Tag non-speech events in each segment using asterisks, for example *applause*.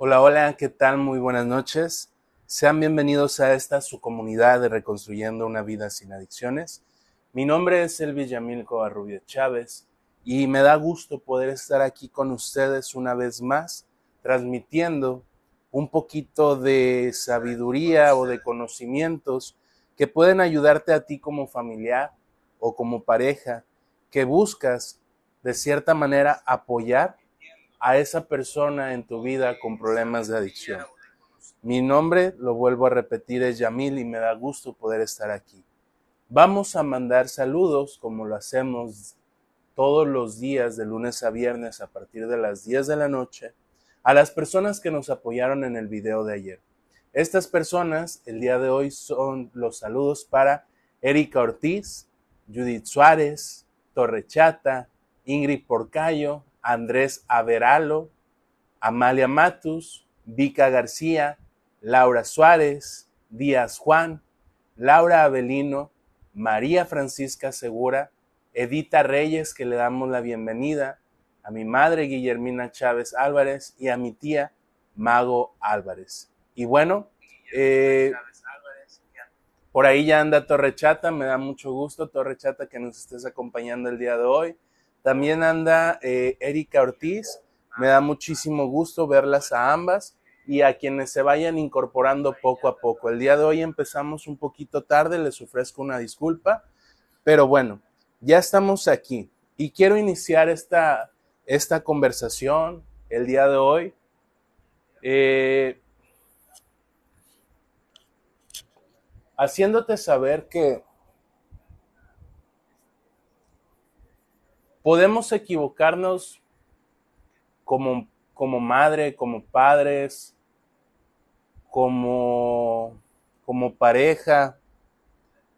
Hola, hola, ¿qué tal? Muy buenas noches. Sean bienvenidos a esta su comunidad de Reconstruyendo una vida sin adicciones. Mi nombre es Elvis Yamil Covarrubio Chávez y me da gusto poder estar aquí con ustedes una vez más, transmitiendo un poquito de sabiduría o de conocimientos que pueden ayudarte a ti como familiar o como pareja que buscas de cierta manera apoyar a esa persona en tu vida con problemas de adicción. Mi nombre, lo vuelvo a repetir, es Yamil y me da gusto poder estar aquí. Vamos a mandar saludos como lo hacemos todos los días de lunes a viernes a partir de las 10 de la noche a las personas que nos apoyaron en el video de ayer. Estas personas el día de hoy son los saludos para Erika Ortiz, Judith Suárez, Torrechata, Ingrid Porcayo, Andrés Averalo, Amalia Matus, Vika García, Laura Suárez, Díaz Juan, Laura Avelino, María Francisca Segura, Edita Reyes, que le damos la bienvenida, a mi madre Guillermina Chávez Álvarez y a mi tía Mago Álvarez. Y bueno, eh, por ahí ya anda Torrechata, me da mucho gusto Torrechata que nos estés acompañando el día de hoy. También anda eh, Erika Ortiz. Me da muchísimo gusto verlas a ambas y a quienes se vayan incorporando poco a poco. El día de hoy empezamos un poquito tarde, les ofrezco una disculpa, pero bueno, ya estamos aquí y quiero iniciar esta, esta conversación el día de hoy. Eh, haciéndote saber que podemos equivocarnos como, como madre, como padres, como, como pareja,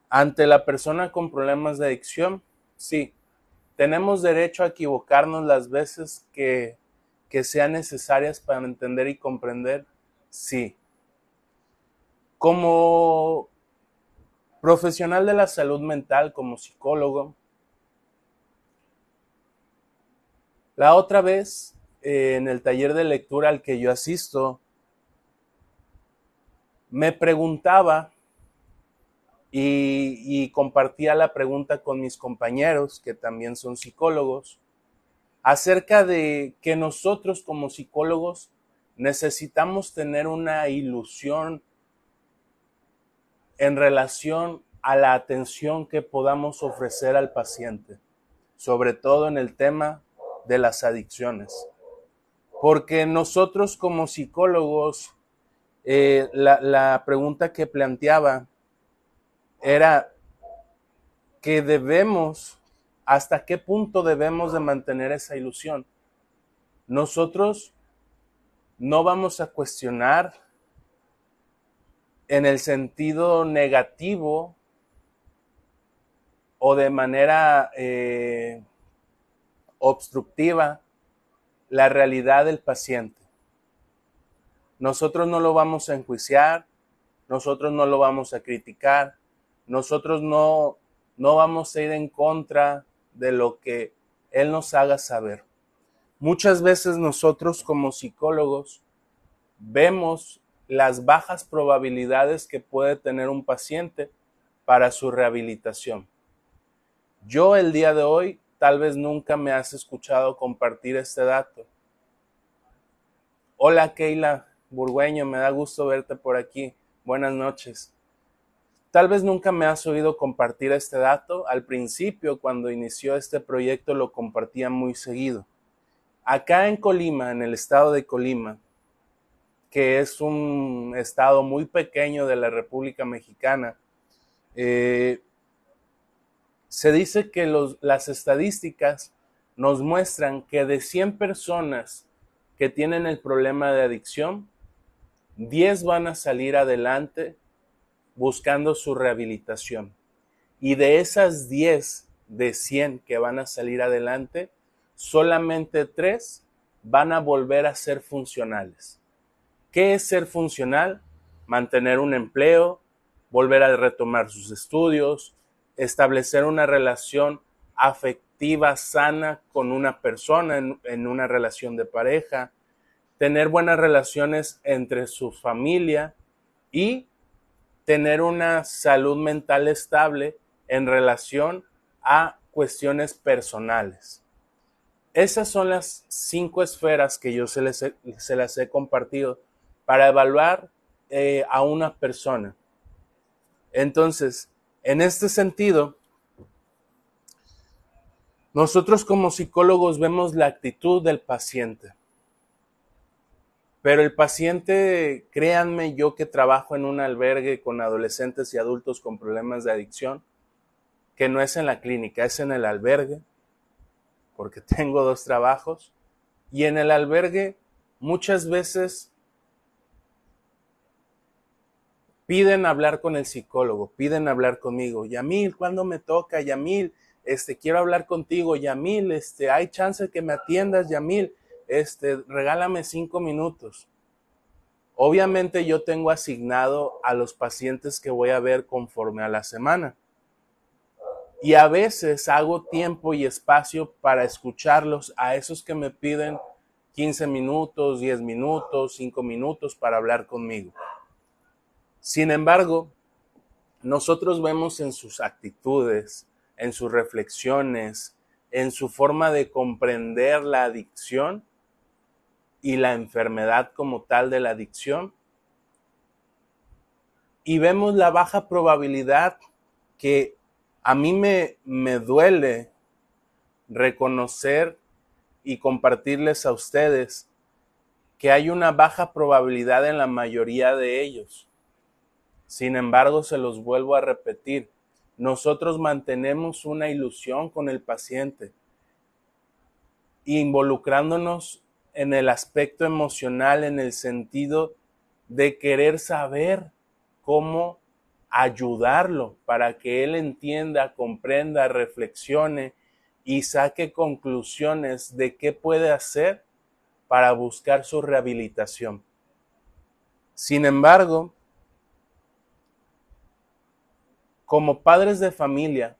ante la persona con problemas de adicción, sí, tenemos derecho a equivocarnos las veces que, que sean necesarias para entender y comprender, sí. Como profesional de la salud mental, como psicólogo, La otra vez, eh, en el taller de lectura al que yo asisto, me preguntaba y, y, compartía la pregunta con mis compañeros, que también son psicólogos, acerca de que nosotros como psicólogos necesitamos tener una ilusión en relación a la atención que podamos ofrecer al paciente, sobre todo en el tema de las adicciones. Porque nosotros como psicólogos, eh, la, la pregunta que planteaba era que debemos, hasta qué punto debemos de mantener esa ilusión. Nosotros no vamos a cuestionar en el sentido negativo o de manera eh, obstructiva la realidad del paciente. Nosotros no lo vamos a enjuiciar, nosotros no lo vamos a criticar, nosotros no, no vamos a ir en contra de lo que Él nos haga saber. Muchas veces nosotros como psicólogos vemos las bajas probabilidades que puede tener un paciente para su rehabilitación. Yo el día de hoy Tal vez nunca me has escuchado compartir este dato. Hola Keila Burgueño, me da gusto verte por aquí. Buenas noches. Tal vez nunca me has oído compartir este dato. Al principio, cuando inició este proyecto, lo compartía muy seguido. Acá en Colima, en el estado de Colima, que es un estado muy pequeño de la República Mexicana, eh, se dice que las estadísticas nos muestran que de 100 personas que tienen el problema de adicción, 10 van a salir adelante buscando su rehabilitación. Y de esas 10 de 100 que van a salir adelante, solamente 3 van a volver a ser funcionales. ¿Qué es ser funcional? Mantener un empleo, volver a retomar sus estudios, establecer una relación afectiva sana con una persona en, una relación de pareja, tener buenas relaciones entre su familia y tener una salud mental estable en relación a cuestiones personales. Esas son las cinco esferas que yo se, les se las he compartido para evaluar eh, a una persona. Entonces, en este sentido, nosotros como psicólogos vemos la actitud del paciente. Pero el paciente, créanme, yo que trabajo en un albergue con adolescentes y adultos con problemas de adicción, que no es en la clínica, es en el albergue, porque *laughs* tengo dos trabajos, y en el albergue muchas veces piden hablar con el psicólogo, piden hablar conmigo. Yamil, ¿cuándo me toca? Yamil, este, quiero hablar contigo. Yamil, este, hay chance que me atiendas, Yamil, este, regálame cinco minutos. Obviamente yo tengo asignado a los pacientes que voy a ver conforme a la semana. Y a veces hago tiempo y espacio para escucharlos a esos que me piden 15 minutos, 10 minutos, 5 minutos para hablar conmigo. Sin embargo, nosotros vemos en sus actitudes, en sus reflexiones, en su forma de comprender la adicción y la enfermedad como tal de la adicción. Y vemos la baja probabilidad que a mí me, me duele reconocer y compartirles a ustedes que hay una baja probabilidad en la mayoría de ellos. Sin embargo, se los vuelvo a repetir, nosotros mantenemos una ilusión con el paciente, involucrándonos en el aspecto emocional, en el sentido de querer saber cómo ayudarlo para que él entienda, comprenda, reflexione y saque conclusiones de qué puede hacer para buscar su rehabilitación. Sin embargo, como padres de familia,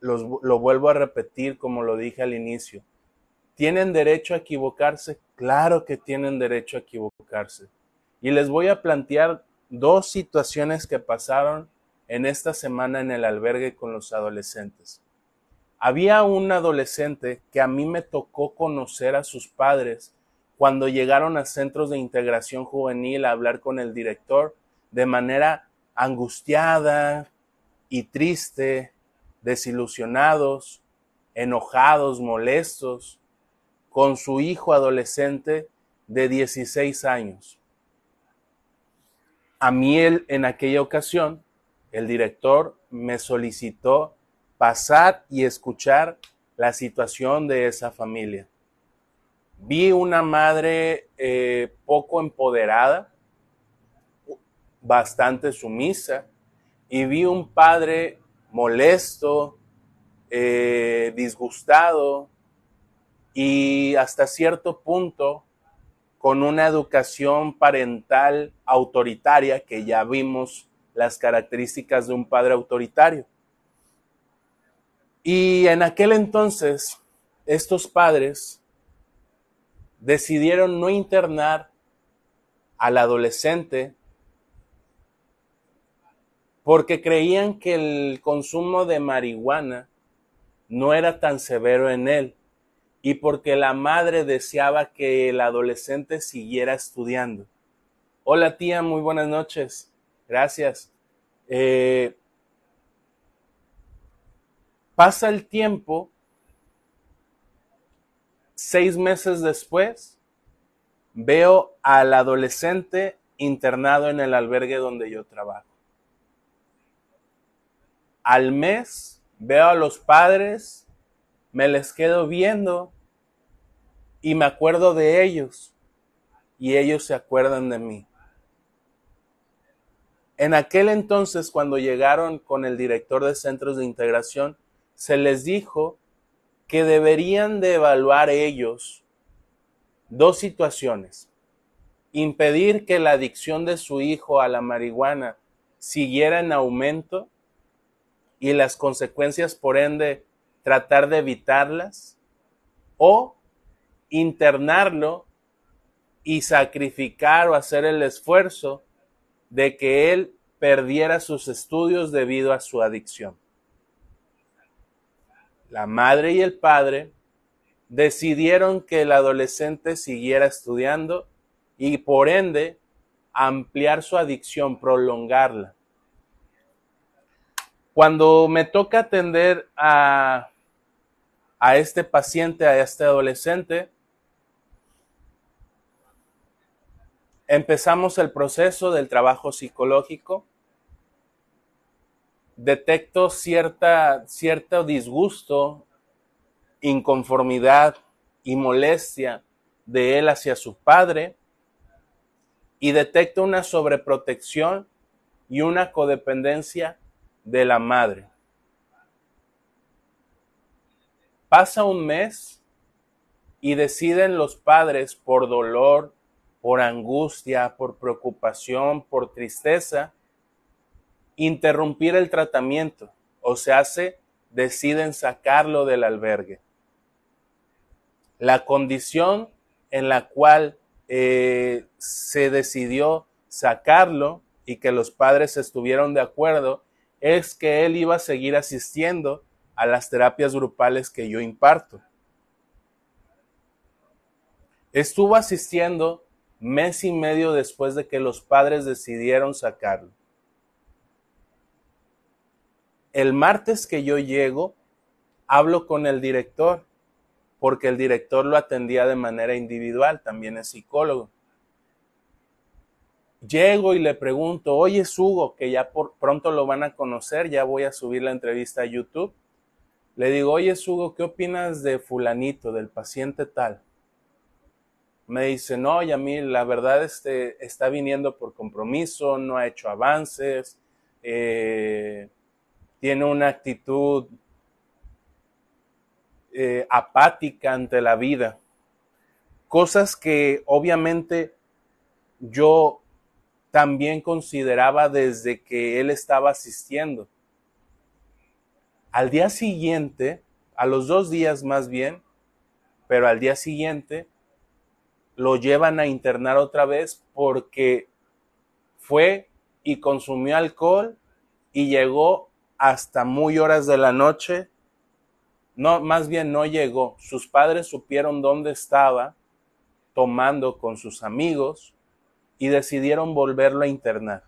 lo vuelvo a repetir como lo dije al inicio, ¿tienen derecho a equivocarse? Claro que tienen derecho a equivocarse. Y les voy a plantear dos situaciones que pasaron en esta semana en el albergue con los adolescentes. Había un adolescente que a mí me tocó conocer a sus padres cuando llegaron a centros de integración juvenil a hablar con el director de manera angustiada y triste, desilusionados, enojados, molestos, con su hijo adolescente de 16 años. A mí en aquella ocasión, el director me solicitó pasar y escuchar la situación de esa familia. Vi una madre eh, poco empoderada, bastante sumisa, y vi un padre molesto, eh, disgustado y hasta cierto punto con una educación parental autoritaria, que ya vimos las características de un padre autoritario. Y en aquel entonces, estos padres decidieron no internar al adolescente porque creían que el consumo de marihuana no era tan severo en él y porque la madre deseaba que el adolescente siguiera estudiando. Hola tía, muy buenas noches. Gracias. Eh, pasa el tiempo, seis meses después, veo al adolescente internado en el albergue donde yo trabajo. Al mes veo a los padres me les quedo viendo y me acuerdo de ellos y ellos se acuerdan de mí. En aquel entonces, cuando llegaron con el director de centros de integración, se les dijo que deberían de evaluar ellos dos situaciones. Impedir que la adicción de su hijo a la marihuana siguiera en aumento y las consecuencias, por ende, tratar de evitarlas o internarlo y sacrificar o hacer el esfuerzo de que él perdiera sus estudios debido a su adicción. La madre y el padre decidieron que el adolescente siguiera estudiando y por ende ampliar su adicción, prolongarla. Cuando me toca atender a, a este paciente, a este adolescente, empezamos el proceso del trabajo psicológico. Detecto cierta, cierto disgusto, inconformidad y molestia de él hacia su padre y detecto una sobreprotección y una codependencia de la madre. Pasa un mes y deciden los padres por dolor, por angustia, por preocupación, por tristeza, interrumpir el tratamiento o se hace, deciden sacarlo del albergue. La condición en la cual eh, se decidió sacarlo y que los padres estuvieron de acuerdo es que él iba a seguir asistiendo a las terapias grupales que yo imparto. Estuvo asistiendo mes y medio después de que los padres decidieron sacarlo. El martes que yo llego, hablo con el director porque el director lo atendía de manera individual, también es psicólogo. Llego y le pregunto, oye Hugo, que ya pronto lo van a conocer, ya voy a subir la entrevista a YouTube. Le digo, oye Hugo, ¿qué opinas de fulanito, del paciente tal? Me dice, no, mí la verdad este, está viniendo por compromiso, no ha hecho avances, eh, tiene una actitud eh, apática ante la vida. Cosas que obviamente yo también consideraba desde que él estaba asistiendo. Al día siguiente, a los dos días más bien, pero al día siguiente, lo llevan a internar otra vez porque fue y consumió alcohol y llegó hasta muy horas de la noche no, más bien no llegó. Sus padres supieron dónde estaba tomando con sus amigos y decidieron volverlo a internar.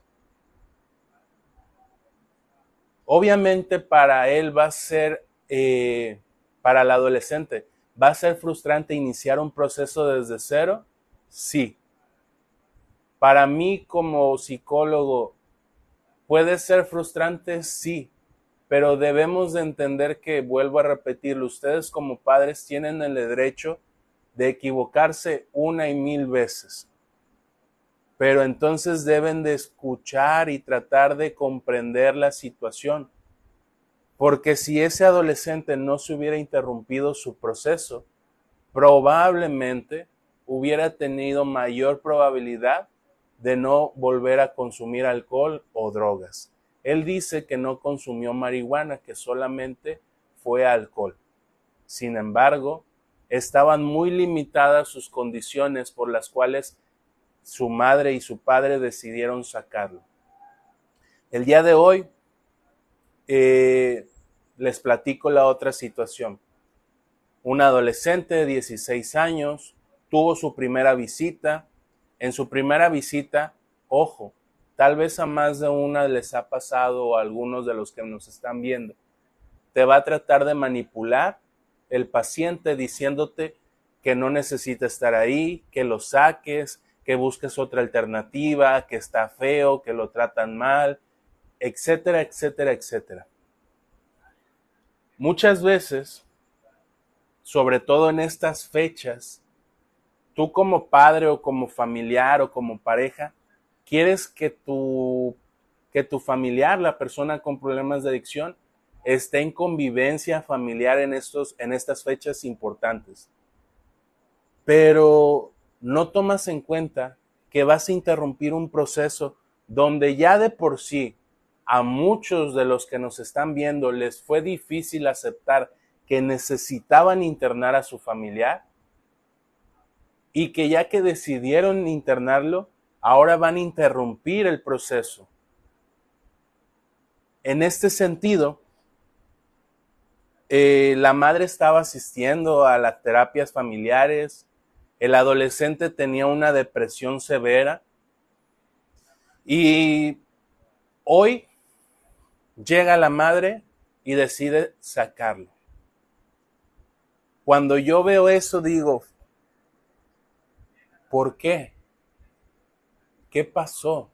Obviamente para él va a ser, eh, para el adolescente, ¿va a ser frustrante iniciar un proceso desde cero? Sí. Para mí como psicólogo, ¿puede ser frustrante? Sí pero debemos de entender que, vuelvo a repetirlo, ustedes como padres tienen el derecho de equivocarse una y mil veces. Pero entonces deben de escuchar y tratar de comprender la situación. Porque si ese adolescente no se hubiera interrumpido su proceso, probablemente hubiera tenido mayor probabilidad de no volver a consumir alcohol o drogas. Él dice que no consumió marihuana, que solamente fue alcohol. Sin embargo, estaban muy limitadas sus condiciones por las cuales su madre y su padre decidieron sacarlo. El día de hoy eh, les platico la otra situación. Un adolescente de 16 años tuvo su primera visita. En su primera visita, ojo, Tal vez a más de una les ha pasado a algunos de los que nos están viendo. Te va a tratar de manipular el paciente diciéndote que no necesita estar ahí, que lo saques, que busques otra alternativa, que está feo, que lo tratan mal, etcétera, etcétera, etcétera. Muchas veces, sobre todo en estas fechas, tú como padre o como familiar o como pareja, quieres que tu, que tu familiar, la persona con problemas de adicción, esté en convivencia familiar en, estos, en estas fechas importantes. Pero no tomas en cuenta que vas a interrumpir un proceso donde ya de por sí a muchos de los que nos están viendo les fue difícil aceptar que necesitaban internar a su familiar. y que ya que decidieron internarlo, ahora van a interrumpir el proceso. En este sentido, eh, la madre estaba asistiendo a las terapias familiares, el adolescente tenía una depresión severa y hoy llega la madre y decide sacarlo. Cuando yo veo eso digo, ¿por qué? ¿Qué pasó?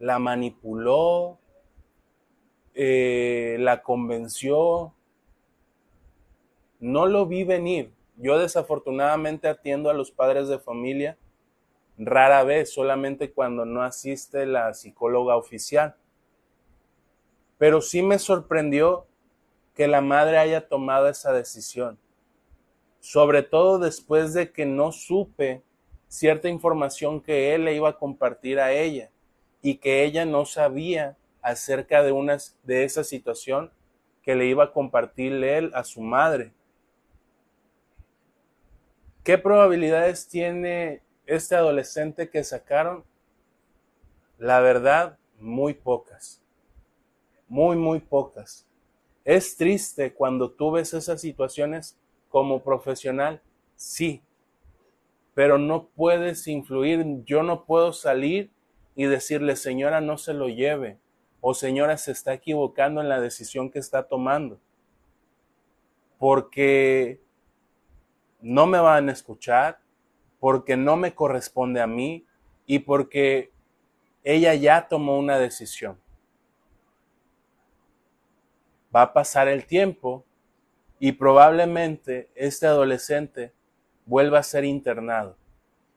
¿La manipuló? Eh, ¿La convenció? No lo vi venir. Yo desafortunadamente atiendo a los padres de familia rara vez, solamente cuando no asiste la psicóloga oficial. Pero sí me sorprendió que la madre haya tomado esa decisión, sobre todo después de que no supe cierta información que él le iba a compartir a ella y que ella no sabía acerca de, una, de esa situación que le iba a compartir él a su madre. ¿Qué probabilidades tiene este adolescente que sacaron? La verdad, muy pocas. Muy, muy pocas. Es triste cuando tú ves esas situaciones como profesional, sí, pero no puedes influir, yo no puedo salir y decirle, señora, no se lo lleve, o señora, se está equivocando en la decisión que está tomando, porque no me van a escuchar, porque no me corresponde a mí y porque ella ya tomó una decisión. Va a pasar el tiempo y probablemente este adolescente vuelva a ser internado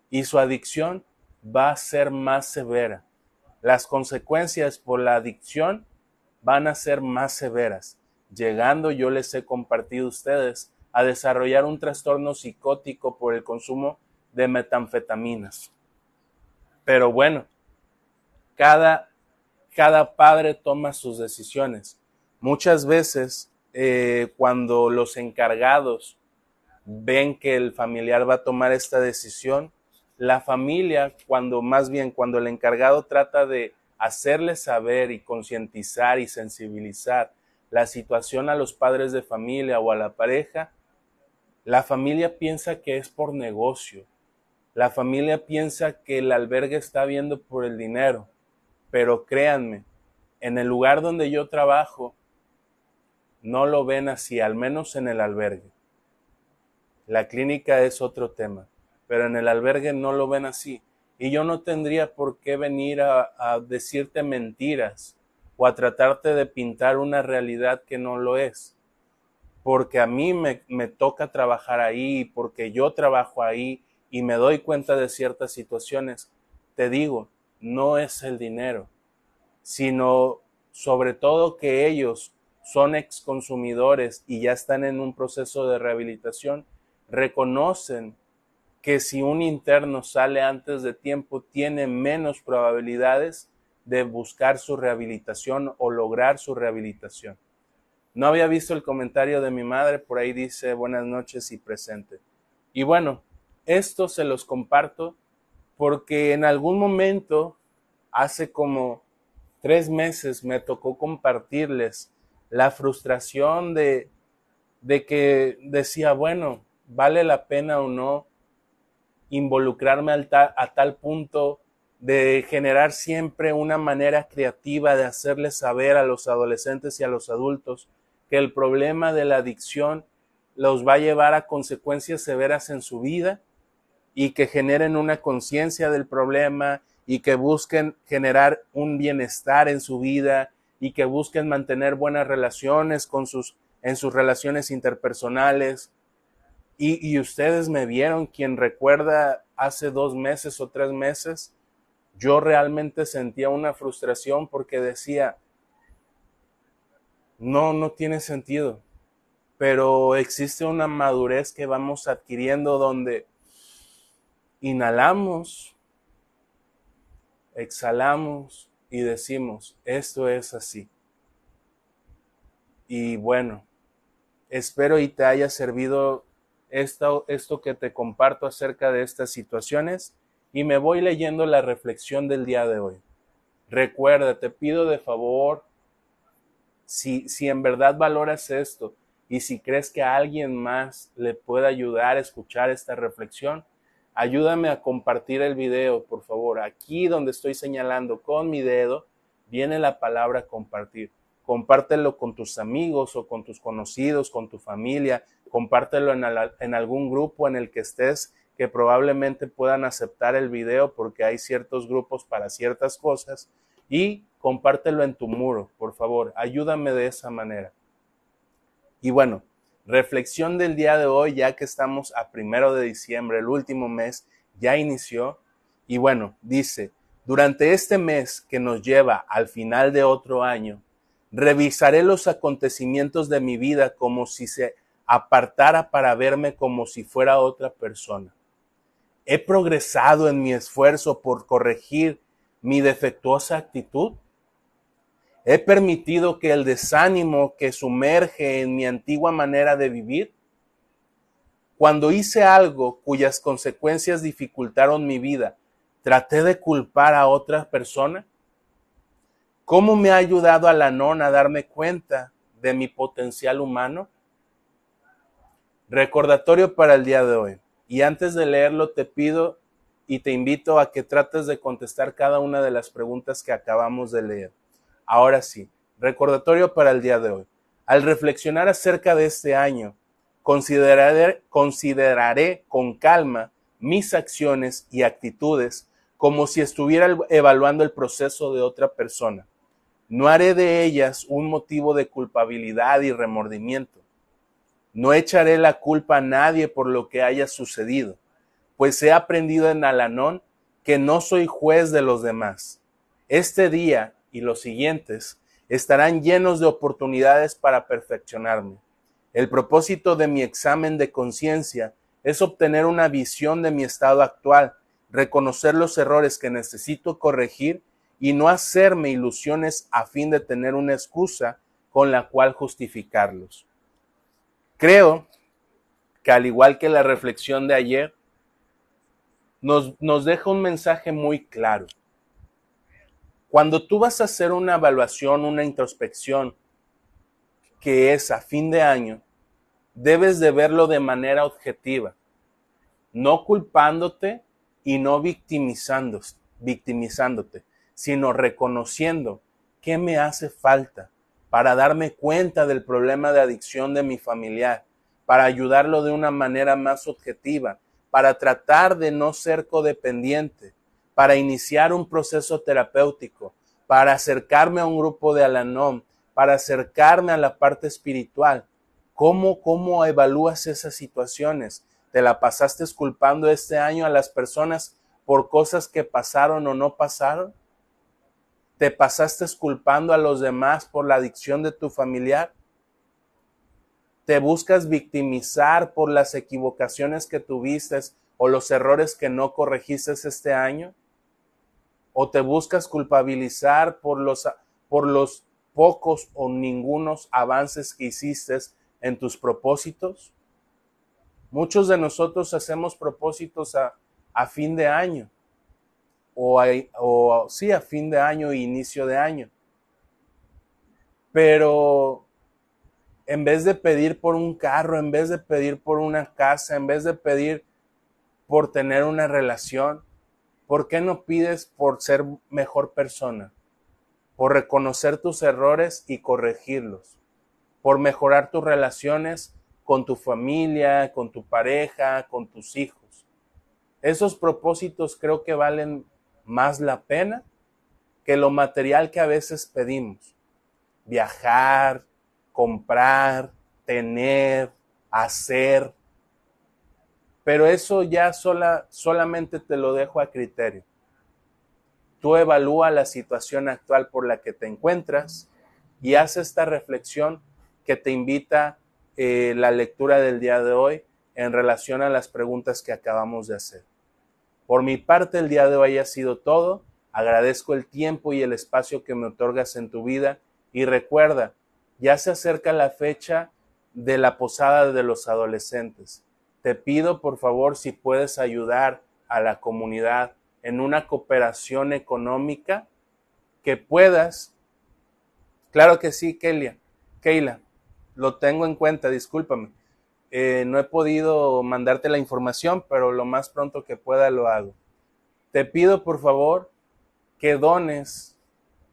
y su adicción va a ser más severa. Las consecuencias por la adicción van a ser más severas, llegando, yo les he compartido a ustedes, a desarrollar un trastorno psicótico por el consumo de metanfetaminas. Pero bueno, cada, cada padre toma sus decisiones. Muchas veces eh, cuando los encargados ven que el familiar va a tomar esta decisión, la familia, cuando más bien cuando el encargado trata de hacerle saber y concientizar y sensibilizar la situación a los padres de familia o a la pareja, la familia piensa que es por negocio. La familia piensa que el albergue está viendo por el dinero. Pero créanme, en el lugar donde yo trabajo, no lo ven así, al menos en el albergue. La clínica es otro tema, pero en el albergue no lo ven así. Y yo no tendría por qué venir a, decirte mentiras o a tratarte de pintar una realidad que no lo es porque a mí me, toca trabajar ahí, porque yo trabajo ahí y me doy cuenta de ciertas situaciones, te digo, no es el dinero, sino sobre todo que ellos son ex consumidores y ya están en un proceso de rehabilitación, reconocen que si un interno sale antes de tiempo tiene menos probabilidades de buscar su rehabilitación o lograr su rehabilitación. No había visto el comentario de mi madre, por ahí dice buenas noches y presente. Y bueno, esto se los comparto porque en algún momento, hace como tres meses, me tocó compartirles la frustración de, de que decía, bueno, vale la pena o no involucrarme a tal punto de generar siempre una manera creativa de hacerles saber a los adolescentes y a los adultos que el problema de la adicción los va a llevar a consecuencias severas en su vida y que generen una conciencia del problema y que busquen generar un bienestar en su vida y que busquen mantener buenas relaciones con sus, en sus relaciones interpersonales. Y, y ustedes me vieron, quien recuerda hace dos meses o tres meses, yo realmente sentía una frustración porque decía, no, no tiene sentido. Pero existe una madurez que vamos adquiriendo donde inhalamos, exhalamos y decimos, esto es así. Y bueno, espero y te haya servido esto, esto que te comparto acerca de estas situaciones y me voy leyendo la reflexión del día de hoy. Recuerda, te pido de favor, si, si en verdad valoras esto y si crees que a alguien más le puede ayudar a escuchar esta reflexión, ayúdame a compartir el video, por favor. Aquí donde estoy señalando con mi dedo, viene la palabra compartir. Compártelo con tus amigos o con tus conocidos, con tu familia. Compártelo en, en algún grupo en el que estés que probablemente puedan aceptar el video porque hay ciertos grupos para ciertas cosas y compártelo en tu muro, por favor, ayúdame de esa manera. Y bueno, reflexión del día de hoy, ya que estamos a primero de diciembre, el último mes ya inició. Y bueno, dice, durante este mes que nos lleva al final de otro año, revisaré los acontecimientos de mi vida como si se apartara para verme como si fuera otra persona. ¿He progresado en mi esfuerzo por corregir mi defectuosa actitud? ¿He permitido que el desánimo que sumerge en mi antigua manera de vivir? Cuando hice algo cuyas consecuencias dificultaron mi vida, ¿traté de culpar a otra persona? ¿Cómo me ha ayudado a la nona a darme cuenta de mi potencial humano? Recordatorio para el día de hoy. Y antes de leerlo te pido y te invito a que trates de contestar cada una de las preguntas que acabamos de leer. Ahora sí, recordatorio para el día de hoy. Al reflexionar acerca de este año, consideraré, consideraré con calma mis acciones y actitudes como si estuviera evaluando el proceso de otra persona. No haré de ellas un motivo de culpabilidad y remordimiento. No echaré la culpa a nadie por lo que haya sucedido, pues he aprendido en Alanón que no soy juez de los demás. Este día y los siguientes estarán llenos de oportunidades para perfeccionarme. El propósito de mi examen de conciencia es obtener una visión de mi estado actual, reconocer los errores que necesito corregir y no hacerme ilusiones a fin de tener una excusa con la cual justificarlos. Creo que al igual que la reflexión de ayer, nos, nos deja un mensaje muy claro. Cuando tú vas a hacer una evaluación, una introspección, que es a fin de año, debes de verlo de manera objetiva, no culpándote y no victimizándote, victimizándote, sino reconociendo qué me hace falta, para darme cuenta del problema de adicción de mi familiar, para ayudarlo de una manera más objetiva, para tratar de no ser codependiente, para iniciar un proceso terapéutico, para acercarme a un grupo de Alanom, para acercarme a la parte espiritual. ¿Cómo, cómo evalúas esas situaciones? ¿Te la pasaste culpando este año a las personas por cosas que pasaron o no pasaron? ¿Te pasaste culpando a los demás por la adicción de tu familiar? ¿Te buscas victimizar por las equivocaciones que tuviste o los errores que no corregiste este año? ¿O te buscas culpabilizar por los, por los pocos o ningunos avances que hiciste en tus propósitos? Muchos de nosotros hacemos propósitos a, a fin de año o, o sí, a fin de año e inicio de año. Pero en vez de pedir por un carro, en vez de pedir por una casa, en vez de pedir por tener una relación, ¿por qué no pides por ser mejor persona? Por reconocer tus errores y corregirlos, por mejorar tus relaciones con tu familia, con tu pareja, con tus hijos. Esos propósitos creo que valen más la pena que lo material que a veces pedimos. Viajar, comprar, tener, hacer. Pero eso ya sola, solamente te lo dejo a criterio. Tú evalúa la situación actual por la que te encuentras y haz esta reflexión que te invita eh, la lectura del día de hoy en relación a las preguntas que acabamos de hacer. Por mi parte, el día de hoy ha sido todo. Agradezco el tiempo y el espacio que me otorgas en tu vida y recuerda, ya se acerca la fecha de la posada de los adolescentes. te pido por favor si puedes ayudar a la comunidad en una cooperación económica que puedas. Claro que sí, Kelia. Keila, lo tengo en cuenta, discúlpame. Eh, no he podido mandarte la información, pero lo más pronto que pueda lo hago. Te pido por favor que dones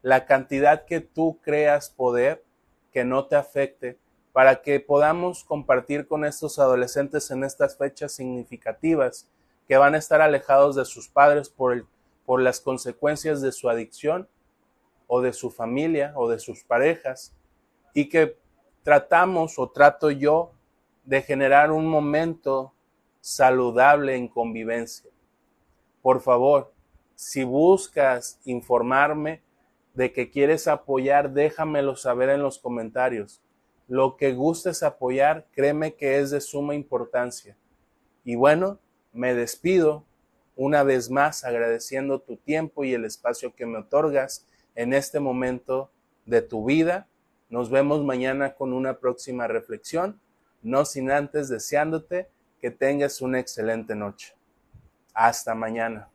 la cantidad que tú creas poder, que no te afecte, para que podamos compartir con estos adolescentes en estas fechas significativas que van a estar alejados de sus padres por, por las consecuencias de su adicción o de su familia o de sus parejas y que tratamos o trato yo de generar un momento saludable en convivencia. Por favor, si buscas informarme de que quieres apoyar, déjamelo saber en los comentarios. Lo que gustes apoyar, créeme que es de suma importancia. Y bueno, me despido una vez más agradeciendo tu tiempo y el espacio que me otorgas en este momento de tu vida. Nos vemos mañana con una próxima reflexión, no sin antes deseándote que tengas una excelente noche. Hasta mañana.